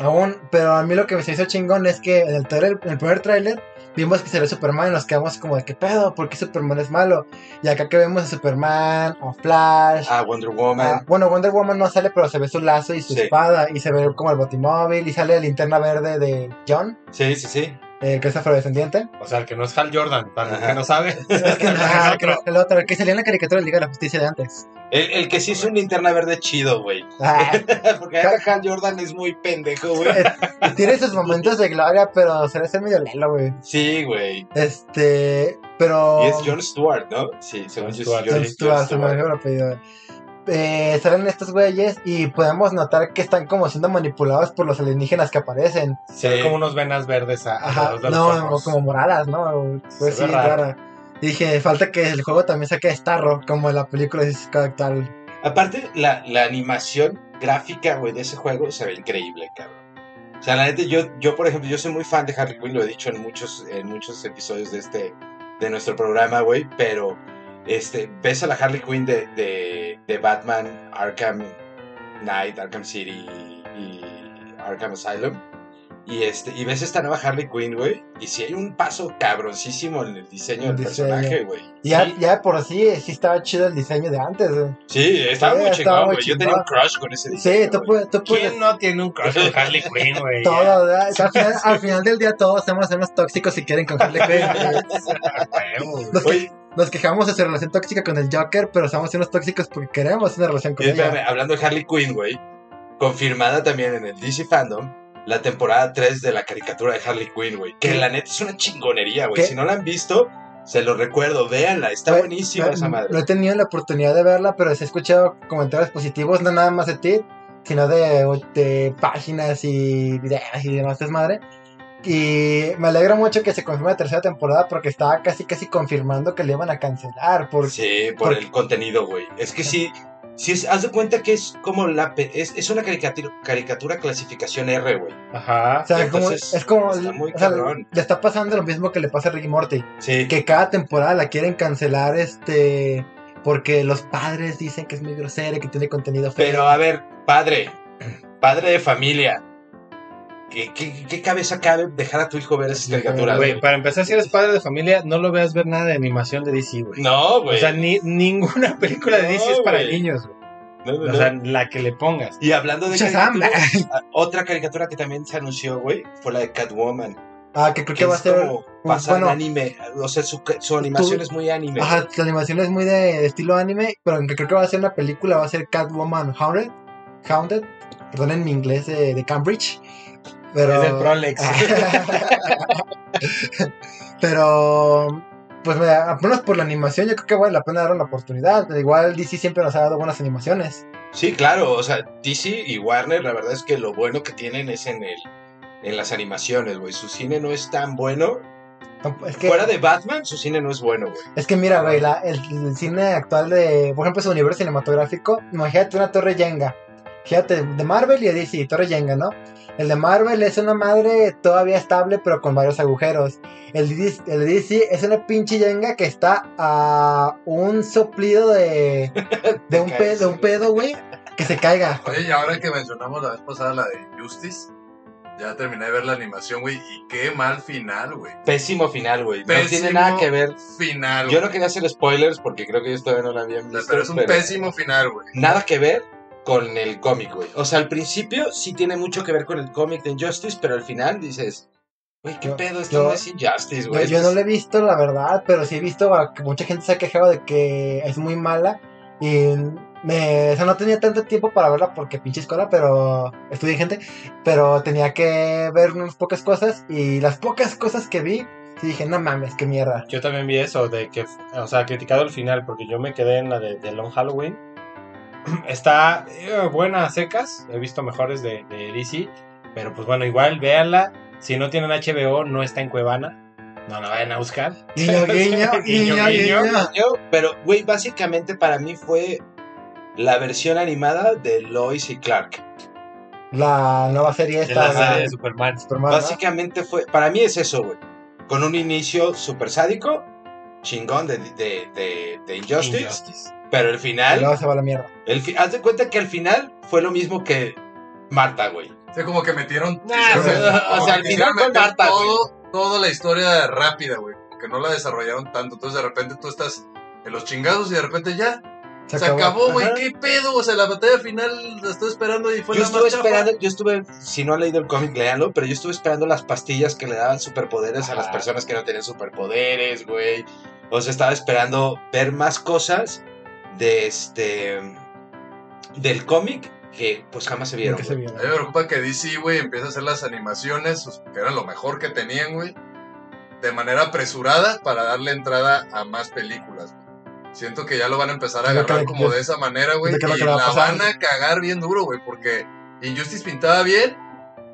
aún, pero a mí lo que me se hizo chingón es que en el, trailer, en el primer tráiler vimos que se ve Superman y nos quedamos como de qué pedo, ¿por qué Superman es malo? Y acá que vemos a Superman, a Flash, Ah, Wonder Woman. Bueno, Wonder Woman no sale, pero se ve su lazo y su Sí. espada. Y se ve como el botimóvil. Y sale la linterna verde de John, Sí, sí, sí. El que es afrodescendiente. O sea, el que no es Hal Jordan, para el que no sabe. [LAUGHS] Es que, ah, que no- el otro, el que salía en la caricatura de Liga de la Justicia de antes. El, el que sí es un linterna verde chido, güey. Ah, [LAUGHS] Porque acá Hal Jordan es muy pendejo, güey. [LAUGHS] eh, tiene sus momentos de gloria, pero se le hace medio lelo, güey. Sí, güey. Este, pero. Y es John Stewart, ¿no? Sí, según John Stewart, John Stewart, se me el apellido. Eh, salen estos güeyes y podemos notar que están como siendo manipulados por los alienígenas que aparecen. Se ve Sí. como unos venas verdes a, Ajá, de los no, como moradas, ¿no? Pues Se sí, rara. Y dije, falta que el juego también saque Starro, como en la película de actual. Aparte, la, la animación gráfica, güey, de ese juego se ve increíble, cabrón. O sea, la neta, yo, yo, por ejemplo, yo soy muy fan de Harley Quinn, lo he dicho en muchos, en muchos episodios de este, de nuestro programa, güey, pero, este, ves a la Harley Quinn de, de, de Batman, Arkham Knight, Arkham City y Arkham Asylum, y, este, y ves esta nueva Harley Quinn, güey, y si hay un paso cabroncísimo en el diseño El del diseño. personaje, güey. Ya, Sí. ya por sí, sí estaba chido el diseño de antes, güey. Sí, estaba Sí, muy chingón, güey. Yo tenía un crush con ese diseño. Sí, tú puedes, tú puedes. ¿Quién no tiene un crush con Harley Quinn, güey? [LAUGHS] Todo, ¿verdad? O sea, al, final, al final del día todos somos unos tóxicos si quieren con Harley Quinn. [LAUGHS] Que- nos quejamos de su relación tóxica con el Joker, pero somos unos tóxicos porque queremos una relación con y espérame, ella. hablando de Harley Quinn, güey, confirmada también en el DC Fandom, la temporada 3 de la caricatura de Harley Quinn, güey. Que ¿Qué? la neta es una chingonería, güey. Si no la han visto, se lo recuerdo, véanla, está buenísima no- esa No madre. he tenido la oportunidad de verla, pero sí he escuchado comentarios positivos, no nada más de ti, sino de, de páginas y videos y demás desmadre. Y me alegra mucho que se confirme la tercera temporada porque estaba casi casi confirmando que le iban a cancelar. Porque Sí, por por- el contenido, güey. Es que sí, sí es, haz de cuenta que es como la, es, es una caricatura, caricatura clasificación R, güey. Ajá. o sea, como- entonces, es como está muy o sea, le está pasando lo mismo que le pasa a Ricky Morty, Sí, que cada temporada la quieren cancelar este porque los padres dicen que es muy grosera y que tiene contenido feo. Pero a ver, padre, padre de familia, ¿qué, qué, qué cabeza cabe dejar a tu hijo ver esas caricaturas? Güey, para empezar, si eres padre de familia, no lo veas ver nada de animación de DC, güey. No, güey. O sea, ni, ninguna película de DC es para niños, güey. No, no, O no. sea, la que le pongas. y hablando de Shazam. caricaturas, a- otra caricatura que también se anunció, güey, fue la de Catwoman. ah, que creo Que que va a ser pasar bueno. anime. O sea, su, su animación Tú- es muy anime. Ajá, la animación es muy de, de estilo anime, pero aunque creo que va a ser una película, va a ser Catwoman Haunted, Haunted, perdón en mi inglés de, de Cambridge, pero... Es del Prolex. [LAUGHS] pero, pues al menos por la animación yo creo que vale la pena dar una oportunidad, igual DC siempre nos ha dado buenas animaciones. Sí, claro, o sea, DC y Warner, la verdad es que lo bueno que tienen es en el en las animaciones, güey. Su cine no es tan bueno. Es que, Fuera de Batman, su cine no es bueno, güey. es que mira, güey, la- el, el cine actual de, por ejemplo, su universo cinematográfico, imagínate una torre Jenga. Fíjate, de Marvel y de DC, torre Jenga, ¿no? El de Marvel es una madre todavía estable, pero con varios agujeros. El de DC, el de DC es una pinche Jenga que está a un soplido de, [LAUGHS] de, un, Te pe- caes. de un pedo, güey, que se caiga. Oye, y ahora que mencionamos la vez pasada la de Justice, ya terminé de ver la animación, güey, y qué mal final, güey. Pésimo final, güey. No tiene nada que ver. Final. Yo no quería hacer spoilers porque creo que ellos todavía no la habían visto. Pero es un pésimo final, güey. Nada que ver con el cómic, güey. O sea, al principio sí tiene mucho que ver con el cómic de Injustice, pero al final dices, güey, ¿qué Yo- pedo? Esto yo- no es Injustice, güey. yo no lo he visto, la verdad, pero sí he visto a que mucha gente se ha quejado de que es muy mala. Y me, o sea, no tenía tanto tiempo para verla porque pinche escuela, pero estudié gente. Pero tenía que ver unas pocas cosas. Y las pocas cosas que vi, sí dije, no mames, qué mierda. Yo también vi eso, de que, o sea, criticado el final, porque yo me quedé en la de, de Long Halloween. [CLEARS THROAT] Está eh, buena a secas, he visto mejores de, de DC, pero pues bueno, igual véanla. Si no tienen HBO, no está en Cuevana. No la vayan a buscar. [LAUGHS] [LAUGHS] Guiño, guiño, guiño, guiño. Pero, güey, básicamente para mí fue la versión animada de Lois y Clark. La nueva serie De esta la serie de Superman. Básicamente fue, para mí es eso, güey. Con un inicio súper sádico, chingón de, de, de, de Injustice, Injustice. Pero el Y final, luego se va a la mierda. el fi- haz de cuenta que al final fue lo mismo que Marta, güey. O sea, como que metieron. Nah, o sea, o al final fue Marta, todo, toda la historia rápida, güey. Que no la desarrollaron tanto. Entonces, de repente tú estás en los chingazos y de repente ya. Se, acabó, güey. ¿Qué pedo? O sea, la batalla final la estoy esperando y fue Yo la estuve chafa. esperando, yo estuve, si no han leído el cómic, léanlo, pero yo estuve esperando las pastillas que le daban superpoderes a las personas que no tenían superpoderes, güey. O sea, estaba esperando ver más cosas de este del cómic que pues jamás se vieron. Se. A mí me preocupa que DC, güey, empiece a hacer las animaciones, sus- que era lo mejor que tenían, güey, de manera apresurada para darle entrada a más películas. Siento que ya lo van a empezar a que agarrar como de esa manera, güey, y la van a cagar bien duro, güey, porque Injustice pintaba bien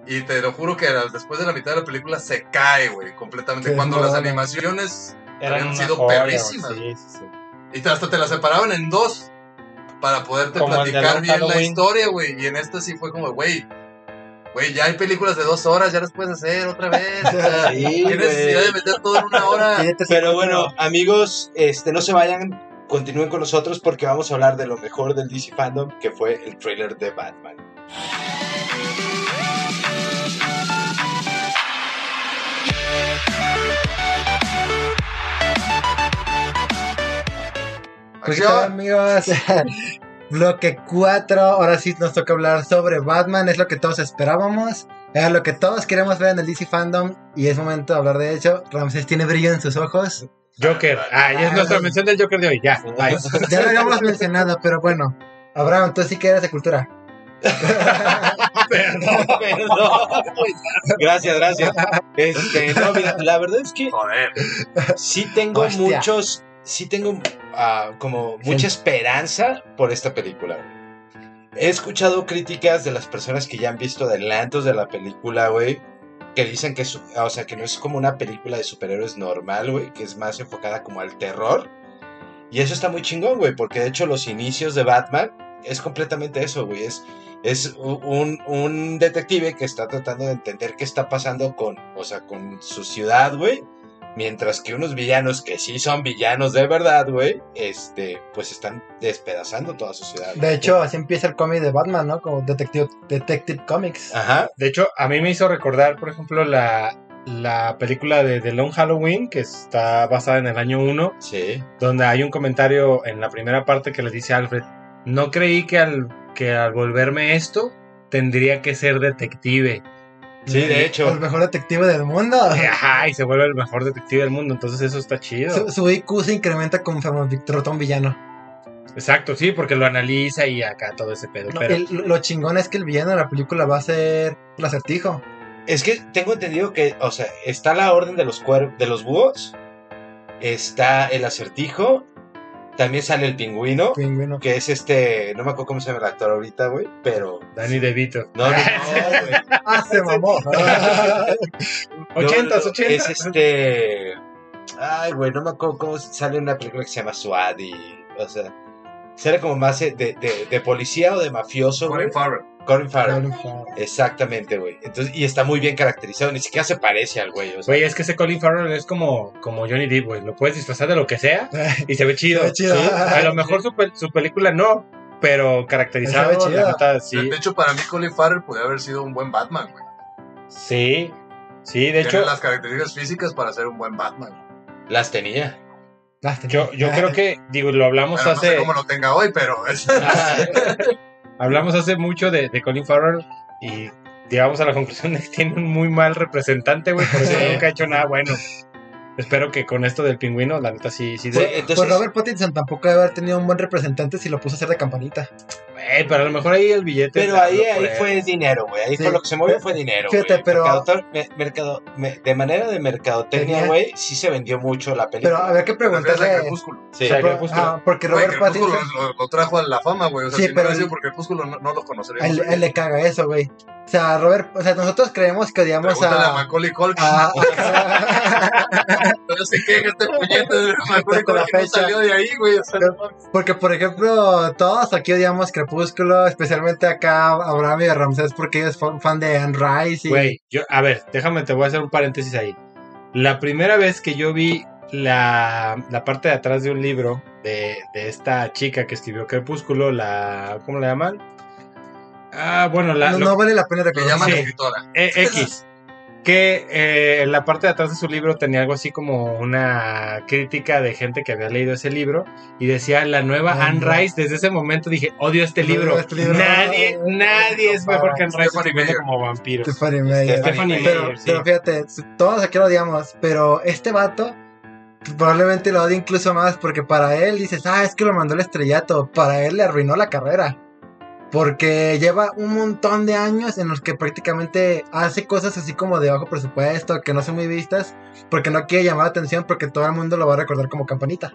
y te lo juro que era- después de la mitad de la película se cae, güey, completamente. Cuando las animaciones Eran una sido joya, perrísimas, sí, sí, sí. Y hasta te las separaban en dos. para poderte Como platicar bien la historia, güey. Y en esta sí fue como, güey, güey, ya hay películas de dos horas, ya las puedes hacer otra vez. O sea, [LAUGHS] Sí, ¿Qué necesidad de meter todo en una hora? [LAUGHS] Pero bueno, amigos, este, no se vayan, continúen con nosotros porque vamos a hablar de lo mejor del DC Fandom, que fue el trailer de Batman. Pues ¿qué Acción. tal, amigos. [LAUGHS] Bloque 4. Ahora sí nos toca hablar sobre Batman. Es lo que todos esperábamos. Era lo que todos queremos ver en el DC Fandom. Y es momento de hablar de ello. Ramsés tiene brillo en sus ojos. Joker. Ah, ya es nuestra mención del Joker de hoy. Ya. Bye. Ya lo habíamos mencionado, pero bueno. Abraham, tú sí que eres de cultura. [LAUGHS] Perdón, güey. Gracias, gracias. Este, no, mira, la verdad es que Joder. sí tengo Hostia. muchos, sí tengo ah, como mucha esperanza por esta película. güey. He escuchado críticas de las personas que ya han visto adelantos de la película, güey, que dicen que, es, o sea, que no es como una película de superhéroes normal, güey, que es más enfocada como al terror. Y eso está muy chingón, güey, porque de hecho los inicios de Batman es completamente eso, güey, es es un, un detective que está tratando de entender qué está pasando con, o sea, con su ciudad, güey. Mientras que unos villanos que sí son villanos de verdad, güey, este, pues están despedazando toda su ciudad. De hecho, así empieza el cómic de Batman, ¿no? Como Detective, Detective Comics. Ajá. De hecho, a mí me hizo recordar, por ejemplo, la, la película de The Long Halloween, que está basada en el año 1, Sí. donde hay un comentario en la primera parte que le dice a Alfred, no creí que al, que al volverme esto tendría que ser detective. Sí, de El hecho. mejor detective del mundo. [LAUGHS] Ajá, y se vuelve el mejor detective del mundo, entonces eso está chido. Su, su IQ se incrementa conforme un villano. Exacto, sí, porque lo analiza y acá todo ese pedo. No, pero el- lo chingón es que el villano de la película va a ser el acertijo. Es que tengo entendido que, o sea, está la orden de los cuer de los búhos, está el acertijo, también sale el pingüino, Pingüino. que es este, no me acuerdo cómo se llama el actor ahorita, güey, pero Danny DeVito. no, no, no, [LAUGHS] güey. Ah, se mamó. [LAUGHS] Ochentas, No, ochentas. Es este. Ay, güey, no me acuerdo cómo sale una película que se llama y. O sea, sale como más de, de, de policía o de mafioso. Colin Farrell. Colin Farrell. Colin Farrell. Exactamente, güey. Entonces, y está muy bien caracterizado, ni siquiera se parece al güey. O sea, Güey, es que ese Colin Farrell es como, como Johnny Depp, güey. Lo puedes disfrazar de lo que sea y se ve [LAUGHS] chido. Se ve chido. Sí, A lo mejor su, su película no, pero caracterizado, Se ve chido. la neta, sí. De hecho, para mí Colin Farrell podría haber sido un buen Batman, güey. Sí, sí, de Tiene hecho, las características físicas para ser un buen Batman. las tenía. Yo, yo creo que, digo, lo hablamos Pero no sé hace, cómo lo tenga hoy, pero es... [LAUGHS] hablamos hace mucho de, de Colin Farrell y llegamos a la conclusión de que tiene un muy mal representante, güey, por eso nunca ha hecho nada bueno. Espero que con esto del pingüino, la neta sí, sí. Sí, de- entonces. Pues Robert Pattinson tampoco debe haber tenido un buen representante si lo puso a hacer de campanita. Güey, pero a lo mejor ahí el billete. Pero ahí, ahí eh. fue dinero, güey. Ahí Sí. fue lo que se movió fue dinero. Fíjate, güey. pero- me- mercado, me- de manera de mercadotecnia, Tenía- güey, sí se vendió mucho la Pero película. habría que Pero es de preguntarle. Crepúsculo. Sí. O sea, Crepúsculo. ah, porque Güey, Robert Crepúsculo Pattinson. lo, lo trajo a la fama, güey. O sea, Sí, si pero no el- por Crepúsculo, no, no lo conoceríamos. A él, a él le caga eso, güey. O sea, Robert, o sea, nosotros creemos que odiamos a a. Macaulay Culkin. a- [LAUGHS] Pero se queja este puñete de Macaulay Culkin no salió de ahí, güey. O sea, no mames. porque, por ejemplo, todos aquí odiamos Crepúsculo, especialmente acá Abraham y Ramsés, porque ellos son fan de Anne Rice. Y, Güey, yo, a ver, déjame, te voy a hacer un paréntesis ahí. La primera vez que yo vi la, la parte de atrás de un libro de, de esta chica que escribió Crepúsculo, la. ¿Cómo la llaman? Ah, bueno, la. no, lo- no vale la pena Que recordar. llaman Sí. escritora. eh, X. Que eh, en la parte de atrás de su libro tenía algo así como una crítica de gente que había leído ese libro y decía la nueva Ah, Anne. Rice. Desde ese momento dije, odio este libro. este libro. Nadie, nadie es mejor que Anne Rice como vampiros. Stephanie Meyer. Stephanie Pero, Meyer, sí. pero fíjate, todos aquí lo odiamos, pero este vato probablemente lo odia incluso más porque para él dices, ah, es que lo mandó el estrellato, para él le arruinó la carrera. Porque lleva un montón de años en los que prácticamente hace cosas así como de bajo presupuesto, que no son muy vistas, porque no quiere llamar la atención, porque todo el mundo lo va a recordar como campanita.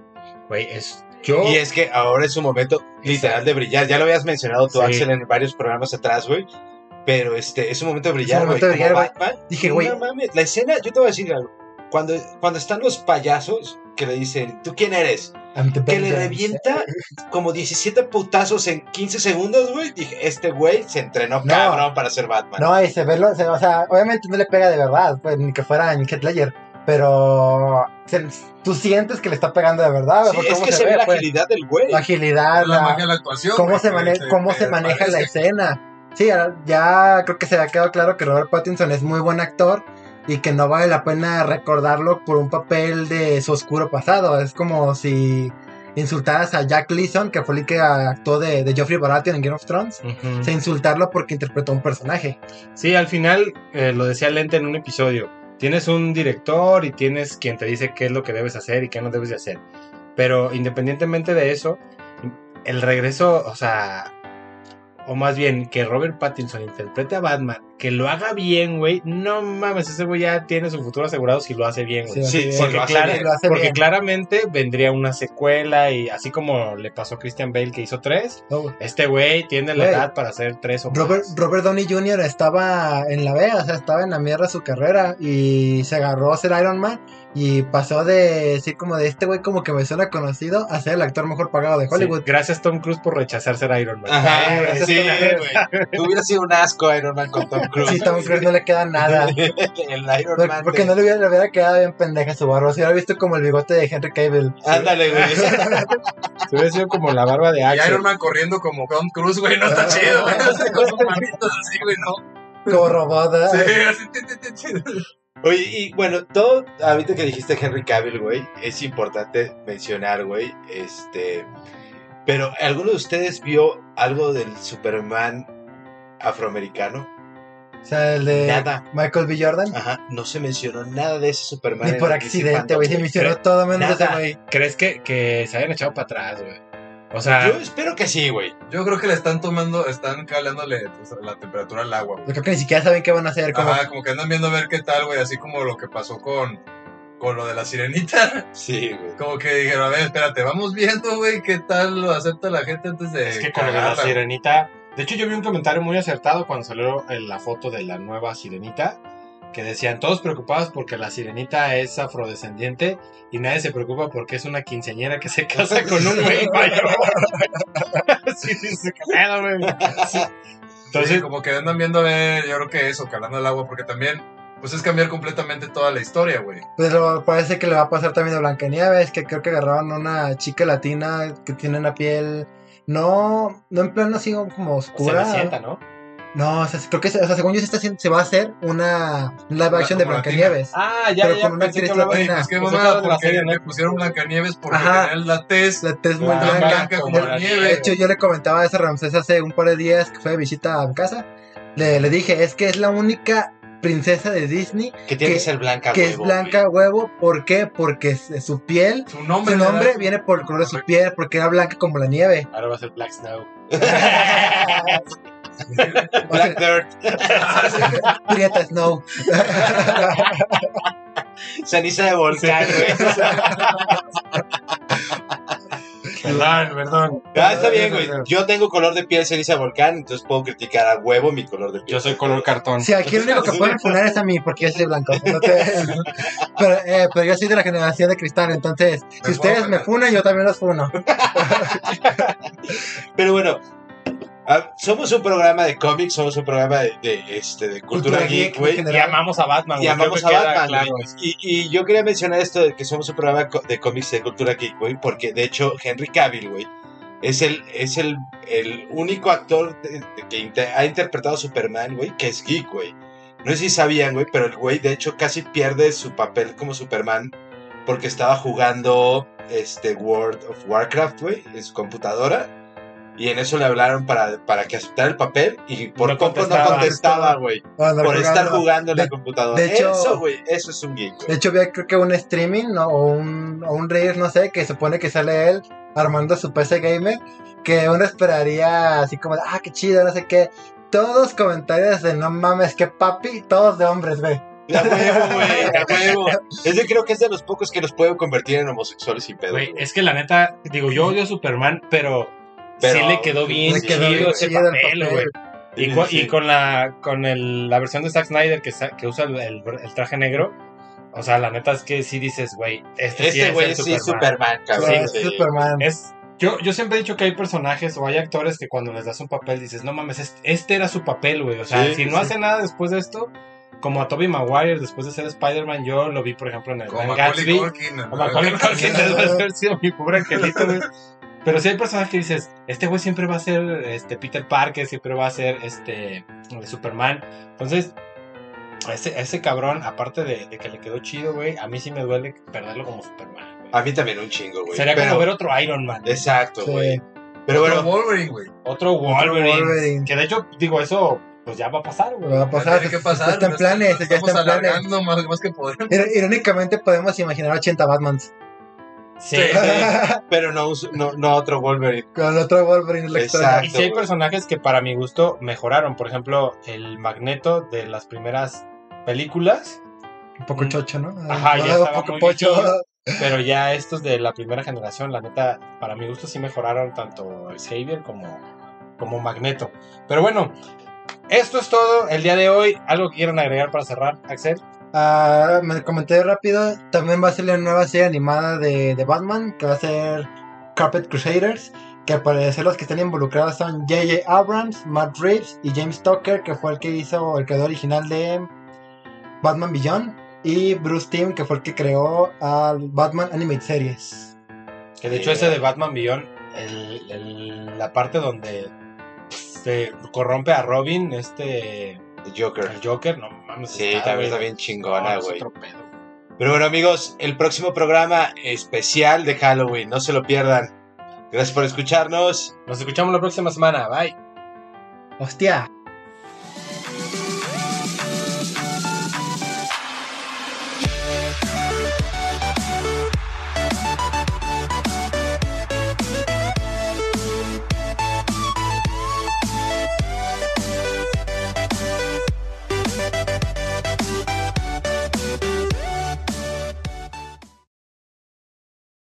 Güey, es. Yo. Y es que ahora es un momento literal de brillar. Ya lo habías mencionado tú, Sí. Axel, en varios programas atrás, güey. Pero este es un momento de brillar, un güey. momento de Como brillar, Batman. Dije, no güey. mames, la escena, yo te voy a decir algo. Cuando, cuando están los payasos que le dicen, ¿tú quién eres? Que le revienta como 17 putazos en 15 segundos, güey. Dije, este güey se entrenó No. cabrón para ser Batman. No, y se ve, lo, se- o sea, obviamente no le pega de verdad, pues, ni que fuera en Heath Ledger, pero se- tú sientes que le está pegando de verdad, Sí, es que se, ve la pues. agilidad del güey. La agilidad, la la- magia de la actuación. cómo se, mane- cómo se maneja la escena. Sí, ya creo que se ha quedado claro que Robert Pattinson es muy buen actor y que no vale la pena recordarlo por un papel de su oscuro pasado. Es como si insultaras a Jack Leeson, que fue el que actuó de, de Geoffrey Baratheon en Game of Thrones. O sea, insultarlo porque interpretó un personaje. Sí, al final, eh, lo decía Lente en un episodio, tienes un director y tienes quien te dice qué es lo que debes hacer y qué no debes de hacer. Pero independientemente de eso, el regreso, o sea, o más bien que Robert Pattinson interprete a Batman, que lo haga bien, güey, no mames, ese güey ya tiene su futuro asegurado si lo hace bien, güey. Sí, Sí. Porque, lo hace clara- bien. Lo hace porque bien. claramente vendría una secuela y así como le pasó a Christian Bale que hizo tres, Oh. este güey tiene la Güey. edad para hacer tres o Robert, más. Robert Downey Jr. estaba en la B, o sea, estaba en la mierda de su carrera y se agarró a ser Iron Man y pasó de decir como de este güey como que me suena conocido a ser el actor mejor pagado de Hollywood. Sí, gracias Tom Cruise por rechazar ser Iron Man. Ajá, Eh, sí, güey. [LAUGHS] Hubiera sido un asco Iron Man con Tom Cruise. Sí, Tom Cruise no le queda nada. [LAUGHS] el Iron Porque, Man. porque de- no le hubiera, le hubiera quedado bien pendeja su barba. Se hubiera visto como el bigote de Henry Cavill. Ándale, güey. Se [LAUGHS] hubiera sido como la barba de Y Axel. Iron Man corriendo como Tom Cruise, güey, no está chido, güey. Con sus manitos así, güey, no. Como robot. ¿eh? Sí, así. Oye, y bueno, todo, ahorita que dijiste Henry Cavill, güey, es importante mencionar, güey, este, pero ¿alguno de ustedes vio algo del Superman afroamericano? O sea, el de Nada. Michael B. Jordan. Ajá, no se mencionó nada de ese Superman. Ni por accidente, güey. Se me hicieron todo menos ese Nada. güey. ¿Crees que, que se hayan echado para atrás, güey? O sea, Yo espero que sí, güey. Yo creo que le están tomando, están calándole pues, la temperatura al agua. Yo creo que ni siquiera saben qué van a hacer. Como, Ajá, como que andan viendo a ver qué tal, güey, así como lo que pasó con, con lo de la sirenita. [LAUGHS] Sí, güey. Como que dijeron, a ver, espérate, vamos viendo, güey, qué tal lo acepta la gente antes de. es que con lo de la sirenita. De hecho, yo vi un comentario muy acertado cuando salió la foto de la nueva sirenita. Que decían todos preocupados porque la sirenita es afrodescendiente y nadie se preocupa porque es una quinceañera que se casa [LAUGHS] con un güey mayor. [LAUGHS] sí, sí, se güey. Sí. Entonces, como que andan viendo a ver, yo creo que eso, calando el agua, porque también, pues es cambiar completamente toda la historia, güey. Pero parece que le va a pasar también a Blancanieves, que creo que agarraron a una chica latina que tiene una piel no, no en plano así como se oscura. le sienta, ¿no? No, o sea, creo que o sea, según yo se, está haciendo- se va a hacer una un live action de Blancanieves. Ah, ya, Pero ya, con una que actriz Güey, latina. pues qué Pues mamada, de la serie, ¿no? le pusieron Blancanieves porque Ajá. la tez La tez muy blanca. blanca como De- la De nieve. hecho, yo le comentaba a ese Ramsés hace un par de días que fue de visita a mi casa. Le, le dije, es que es la única princesa de Disney Que tiene Que- que ser blanca, que es huevo, blanca huevo. ¿Por qué? Porque su piel, Su nombre, su nombre viene por el color de su piel, porque era blanca como la nieve. Ahora va a ser Black Snow. [LAUGHS] [LAUGHS] [LAUGHS] Black Dirt. [LAUGHS] Prieta Snow. [LAUGHS] Ceniza de volcán, güey. Perdón, perdón. Ah, está bien, güey. Yo tengo color de piel ceniza de volcán, entonces puedo criticar a huevo mi color de piel. Yo soy color cartón. Sí, aquí el único que pueden funar es a mí, porque yo soy blanco. No te- pero, eh, pero yo soy de la generación de cristal, entonces, si Me ustedes me funan, yo también los funo. Pero bueno, ah, somos un programa de cómics, somos un programa de, de, este, de cultura, Cultura geek, güey. en Y amamos a Batman, Y güey. amamos Creo a que Batman. claro. Y, y yo quería mencionar esto de que somos un programa de cómics de cultura geek, güey, porque de hecho Henry Cavill, güey, es el, es el, el único actor de- de que inter- ha interpretado a Superman, güey, que es geek, güey. No sé si sabían, güey, pero el güey de hecho casi pierde su papel como Superman porque estaba jugando este World of Warcraft, güey, en su computadora. Y en eso le hablaron para, para que aceptara el papel y por No poco contestaba. no contestaba, güey. Cuando Por estar jugando- en la computadora. de hecho- eso, güey, eso es un geek, De hecho, vi creo que un streaming ¿no? o un, o un reel, no sé, que supone que sale él armando su PC gamer, que uno esperaría así como, de, ah, qué chido, no sé qué. Todos comentarios de no mames, que papi, todos de hombres, güey. A huevo, [LAUGHS] güey, a huevo. Es de, creo que es de los pocos que nos pueden convertir en homosexuales sin pedo. Güey, güey. es que la neta, digo, yo odio a Superman, pero, Pero- sí le quedó bien Le quedó chido ese papel, güey. Y, Sí, cu- sí. y con la con el, la versión de Zack Snyder que, sa- que usa el, el- el traje negro, O sea, la neta es que sí dices, güey, este, sí Este es güey el sí, Superman. Superman, cabrón. Sí, sí. Superman. Es, yo, yo siempre he dicho que hay personajes o hay actores que cuando les das un papel dices, no mames, este, este era su papel, güey. O sea, Sí, si no sí. hace nada después de esto, como a Tobey Maguire después de ser Spider-Man, yo lo vi, por ejemplo, en el Como Macaulay Gatsby. Culkin. ¿no? O Macaulay Culkin debe haber sido mi pobre angelito, güey. Pero sí hay personajes que dices, este güey siempre va a ser este Peter Parker, siempre va a ser este Superman. Entonces, ese, ese cabrón, aparte de, de que le quedó chido, güey, a mí sí me duele perderlo como Superman. A mí también un chingo, güey. Sería Pero- como ver otro Iron Man. Exacto, Sí. güey. Pero Otro bueno, Wolverine, güey. Otro Wolverine, Wolverine. Que de hecho, digo, eso, pues ya va a pasar, güey. Va a pasar. Tiene que pasar. Está en planes, ya Estamos está en planes. alargando más, más que podemos. Ir- Irónicamente podemos imaginar 80 Batmans. Sí. Sí. [LAUGHS] pero no, no, no otro Wolverine. Con otro Wolverine extraño. Y sí hay personajes que para mi gusto mejoraron. Por ejemplo, el Magneto de las primeras películas. Un poco chocho, ¿no? Ajá, ya estaba un poco muy pocho. [LAUGHS] Pero ya estos de la primera generación, la neta, para mi gusto sí mejoraron tanto Xavier como, como Magneto. Pero bueno, esto es todo el día de hoy. ¿Algo que quieran agregar para cerrar, Axel? Ah, me comenté rápido. También va a salir una nueva serie animada de, de Batman que va a ser Carpet Crusaders. Que al parecer los que están involucrados son J.J. Abrams, Matt Reeves y James Tucker, que fue el que hizo el creador original de Batman Beyond. Y Bruce Timm, que fue el que creó al Batman Animated Series. Que de hecho ese de Batman Beyond, el- la parte donde se corrompe a Robin, este, El Joker. el Joker, no mames. Sí, está, también está bien chingona, güey. Pero bueno, amigos, el próximo programa especial de Halloween, no se lo pierdan. Gracias por escucharnos. Nos escuchamos la próxima semana. Bye. ¡Hostia!